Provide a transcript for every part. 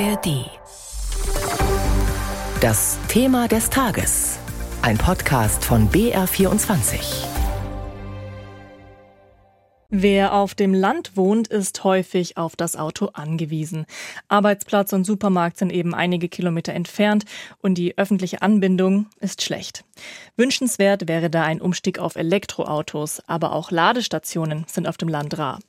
ARD. Das Thema des Tages. Ein Podcast von BR24. Wer auf dem Land wohnt, ist häufig auf das Auto angewiesen. Arbeitsplatz und Supermarkt sind eben einige Kilometer entfernt und die öffentliche Anbindung ist schlecht. Wünschenswert wäre da ein Umstieg auf Elektroautos, aber auch Ladestationen sind auf dem Land rar.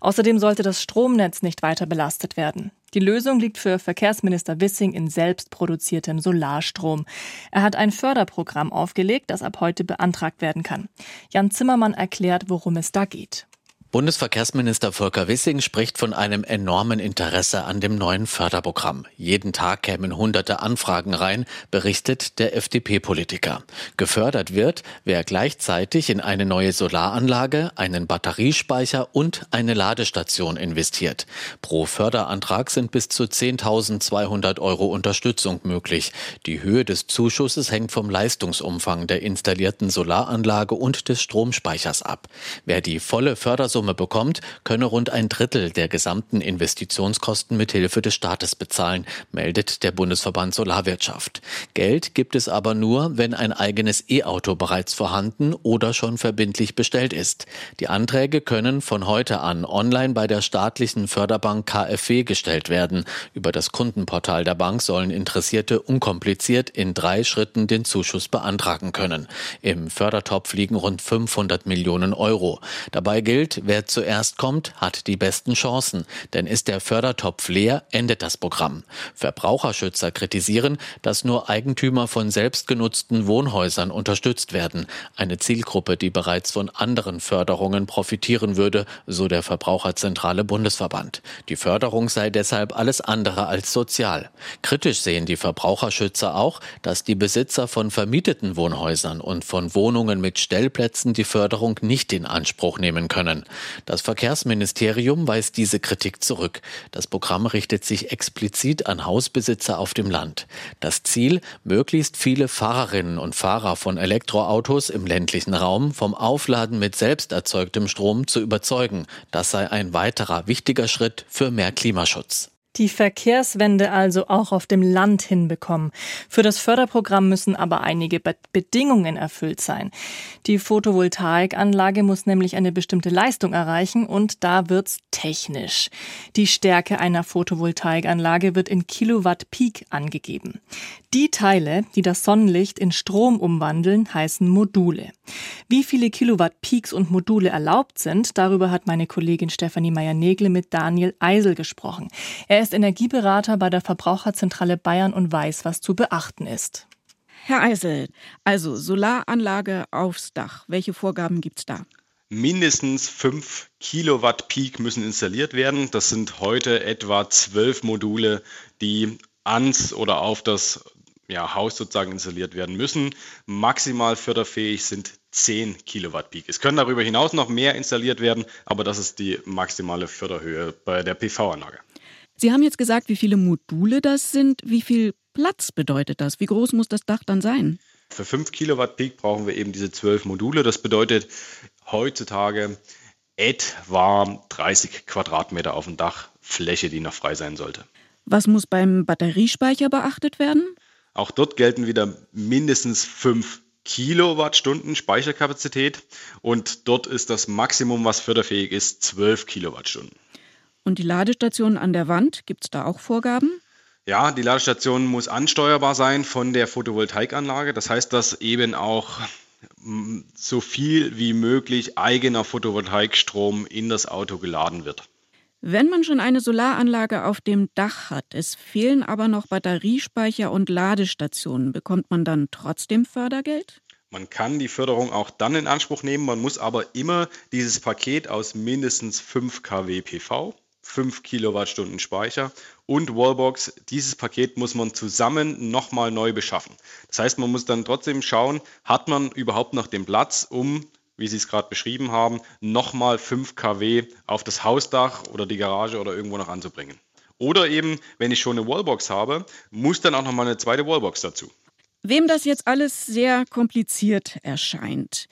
Außerdem sollte das Stromnetz nicht weiter belastet werden. Die Lösung liegt für Verkehrsminister Wissing in selbstproduziertem Solarstrom. Er hat ein Förderprogramm aufgelegt, das ab heute beantragt werden kann. Jan Zimmermann erklärt, worum es da geht. Bundesverkehrsminister Volker Wissing spricht von einem enormen Interesse an dem neuen Förderprogramm. Jeden Tag kämen hunderte Anfragen rein, berichtet der FDP-Politiker. Gefördert wird, wer gleichzeitig in eine neue Solaranlage, einen Batteriespeicher und eine Ladestation investiert. Pro Förderantrag sind bis zu 10.200 Euro Unterstützung möglich. Die Höhe des Zuschusses hängt vom Leistungsumfang der installierten Solaranlage und des Stromspeichers ab. Wer die volle Fördersumme Fördersumme bekommt, könne rund ein Drittel der gesamten Investitionskosten mithilfe des Staates bezahlen, meldet der Bundesverband Solarwirtschaft. Geld gibt es aber nur, wenn ein eigenes E-Auto bereits vorhanden oder schon verbindlich bestellt ist. Die Anträge können von heute an online bei der staatlichen Förderbank KfW gestellt werden. Über das Kundenportal der Bank sollen Interessierte unkompliziert in drei Schritten den Zuschuss beantragen können. Im Fördertopf liegen rund 500 Millionen Euro. Dabei gilt, Wer zuerst kommt, hat die besten Chancen, denn ist der Fördertopf leer, endet das Programm. Verbraucherschützer kritisieren, dass nur Eigentümer von selbstgenutzten Wohnhäusern unterstützt werden, eine Zielgruppe, die bereits von anderen Förderungen profitieren würde, so der Verbraucherzentrale Bundesverband. Die Förderung sei deshalb alles andere als sozial. Kritisch sehen die Verbraucherschützer auch, dass die Besitzer von vermieteten Wohnhäusern und von Wohnungen mit Stellplätzen die Förderung nicht in Anspruch nehmen können. Das Verkehrsministerium weist diese Kritik zurück. Das Programm richtet sich explizit an Hausbesitzer auf dem Land. Das Ziel, möglichst viele Fahrerinnen und Fahrer von Elektroautos im ländlichen Raum vom Aufladen mit selbst erzeugtem Strom zu überzeugen. Das sei ein weiterer wichtiger Schritt für mehr Klimaschutz. Die Verkehrswende also auch auf dem Land hinbekommen. Für das Förderprogramm müssen aber einige Be Bedingungen erfüllt sein. Die Photovoltaikanlage muss nämlich eine bestimmte Leistung erreichen und da wird's technisch. Die Stärke einer Photovoltaikanlage wird in Kilowatt Peak angegeben. Die Teile, die das Sonnenlicht in Strom umwandeln, heißen Module. Wie viele Kilowatt Peaks und Module erlaubt sind, darüber hat meine Kollegin Stefanie Meyer-Negle mit Daniel Eisel gesprochen. Er ist Energieberater bei der Verbraucherzentrale Bayern und weiß, was zu beachten ist. Herr Eisel, also Solaranlage aufs Dach. Welche Vorgaben gibt es da? Mindestens 5 Kilowatt Peak müssen installiert werden. Das sind heute etwa 12 Module, die ans oder auf das ja, Haus sozusagen installiert werden müssen. Maximal förderfähig sind 10 Kilowatt Peak. Es können darüber hinaus noch mehr installiert werden, aber das ist die maximale Förderhöhe bei der PV-Anlage. Sie haben jetzt gesagt, wie viele Module das sind. Wie viel Platz bedeutet das? Wie groß muss das Dach dann sein? Für 5 Kilowatt Peak brauchen wir eben diese 12 Module. Das bedeutet heutzutage etwa 30 Quadratmeter auf dem Dach Fläche, die noch frei sein sollte. Was muss beim Batteriespeicher beachtet werden? Auch dort gelten wieder mindestens 5 Kilowattstunden Speicherkapazität und dort ist das Maximum, was förderfähig ist, 12 Kilowattstunden. Und die Ladestation an der Wand, gibt es da auch Vorgaben? Ja, die Ladestation muss ansteuerbar sein von der Photovoltaikanlage. Das heißt, dass eben auch mm, so viel wie möglich eigener Photovoltaikstrom in das Auto geladen wird. Wenn man schon eine Solaranlage auf dem Dach hat, es fehlen aber noch Batteriespeicher und Ladestationen, bekommt man dann trotzdem Fördergeld? Man kann die Förderung auch dann in Anspruch nehmen, man muss aber immer dieses Paket aus mindestens 5 kW PV 5 Kilowattstunden Speicher und Wallbox. Dieses Paket muss man zusammen nochmal neu beschaffen. Das heißt, man muss dann trotzdem schauen, hat man überhaupt noch den Platz, um, wie Sie es gerade beschrieben haben, nochmal 5 kW auf das Hausdach oder die Garage oder irgendwo noch anzubringen. Oder eben, wenn ich schon eine Wallbox habe, muss dann auch nochmal eine zweite Wallbox dazu. Wem das jetzt alles sehr kompliziert erscheint,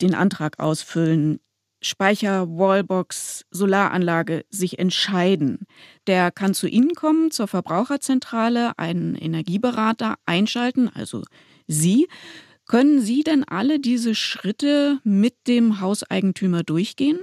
den Antrag ausfüllen, Speicher, Wallbox, Solaranlage sich entscheiden, der kann zu Ihnen kommen, zur Verbraucherzentrale, einen Energieberater einschalten, also Sie. Können Sie denn alle diese Schritte mit dem Hauseigentümer durchgehen?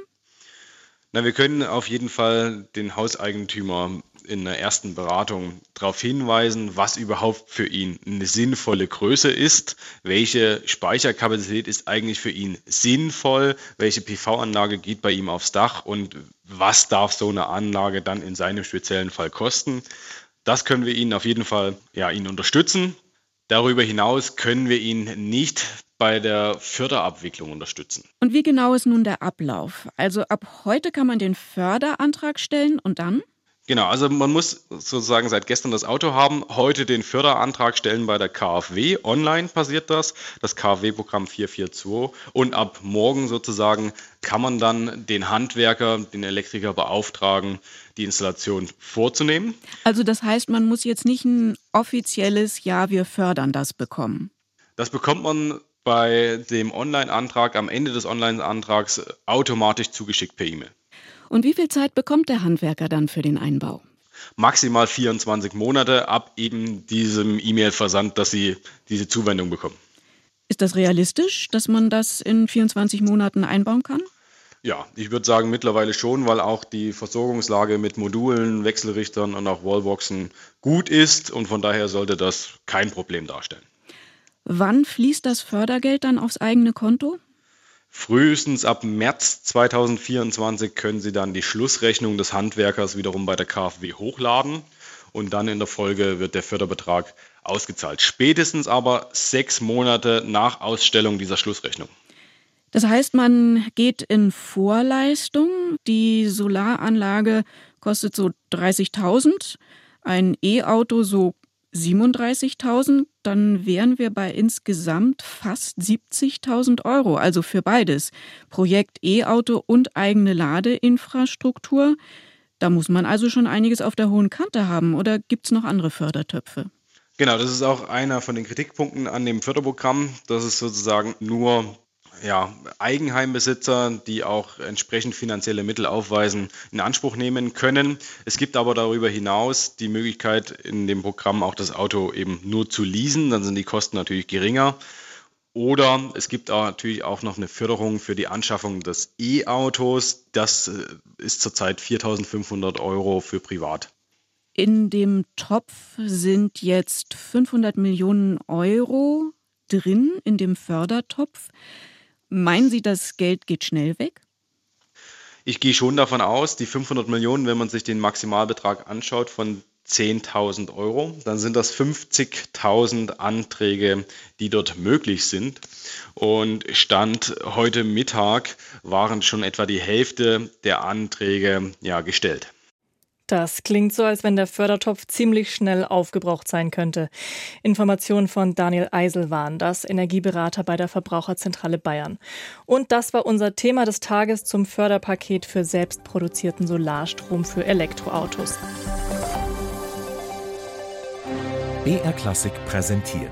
Na, wir können auf jeden Fall den Hauseigentümer in der ersten Beratung darauf hinweisen, was überhaupt für ihn eine sinnvolle Größe ist, welche Speicherkapazität ist eigentlich für ihn sinnvoll, welche PV-Anlage geht bei ihm aufs Dach und was darf so eine Anlage dann in seinem speziellen Fall kosten. Das können wir Ihnen auf jeden Fall ja, ihn unterstützen. Darüber hinaus können wir ihn nicht bei der Förderabwicklung unterstützen. Und wie genau ist nun der Ablauf? Also ab heute kann man den Förderantrag stellen und dann? Genau, also man muss sozusagen seit gestern das Auto haben, heute den Förderantrag stellen bei der KfW. Online passiert das, das KfW-Programm 442. Und ab morgen sozusagen kann man dann den Handwerker, den Elektriker beauftragen, die Installation vorzunehmen. Also das heißt, man muss jetzt nicht ein offizielles Ja, wir fördern das bekommen. Das bekommt man bei dem Online-Antrag am Ende des Online-Antrags automatisch zugeschickt per E-Mail. Und wie viel Zeit bekommt der Handwerker dann für den Einbau? Maximal 24 Monate ab eben diesem E-Mail-Versand, dass Sie diese Zuwendung bekommen. Ist das realistisch, dass man das in 24 Monaten einbauen kann? Ja, ich würde sagen mittlerweile schon, weil auch die Versorgungslage mit Modulen, Wechselrichtern und auch Wallboxen gut ist und von daher sollte das kein Problem darstellen. Wann fließt das Fördergeld dann aufs eigene Konto? Frühestens ab März 2024 können Sie dann die Schlussrechnung des Handwerkers wiederum bei der KfW hochladen und dann in der Folge wird der Förderbetrag ausgezahlt. Spätestens aber sechs Monate nach Ausstellung dieser Schlussrechnung. Das heißt, man geht in Vorleistung. Die Solaranlage kostet so 30.000, ein E-Auto so 37.000, dann wären wir bei insgesamt fast 70.000 Euro, also für beides. Projekt E-Auto und eigene Ladeinfrastruktur. Da muss man also schon einiges auf der hohen Kante haben oder gibt es noch andere Fördertöpfe? Genau, das ist auch einer von den Kritikpunkten an dem Förderprogramm, dass es sozusagen nur ja, Eigenheimbesitzer, die auch entsprechend finanzielle Mittel aufweisen, in Anspruch nehmen können. Es gibt aber darüber hinaus die Möglichkeit, in dem Programm auch das Auto eben nur zu leasen. Dann sind die Kosten natürlich geringer. Oder es gibt auch natürlich auch noch eine Förderung für die Anschaffung des E-Autos. Das äh, ist zurzeit 4.500 Euro für privat. In dem Topf sind jetzt 500 Millionen Euro drin, in dem Fördertopf. Meinen Sie, das Geld geht schnell weg? Ich gehe schon davon aus, die 500 Millionen, wenn man sich den Maximalbetrag anschaut von 10.000 Euro, dann sind das 50.000 Anträge, die dort möglich sind. Und Stand heute Mittag waren schon etwa die Hälfte der Anträge ja, gestellt. Das klingt so, als wenn der Fördertopf ziemlich schnell aufgebraucht sein könnte. Informationen von Daniel Eisel waren das, Energieberater bei der Verbraucherzentrale Bayern. Und das war unser Thema des Tages zum Förderpaket für selbstproduzierten Solarstrom für Elektroautos. BR Klassik präsentiert.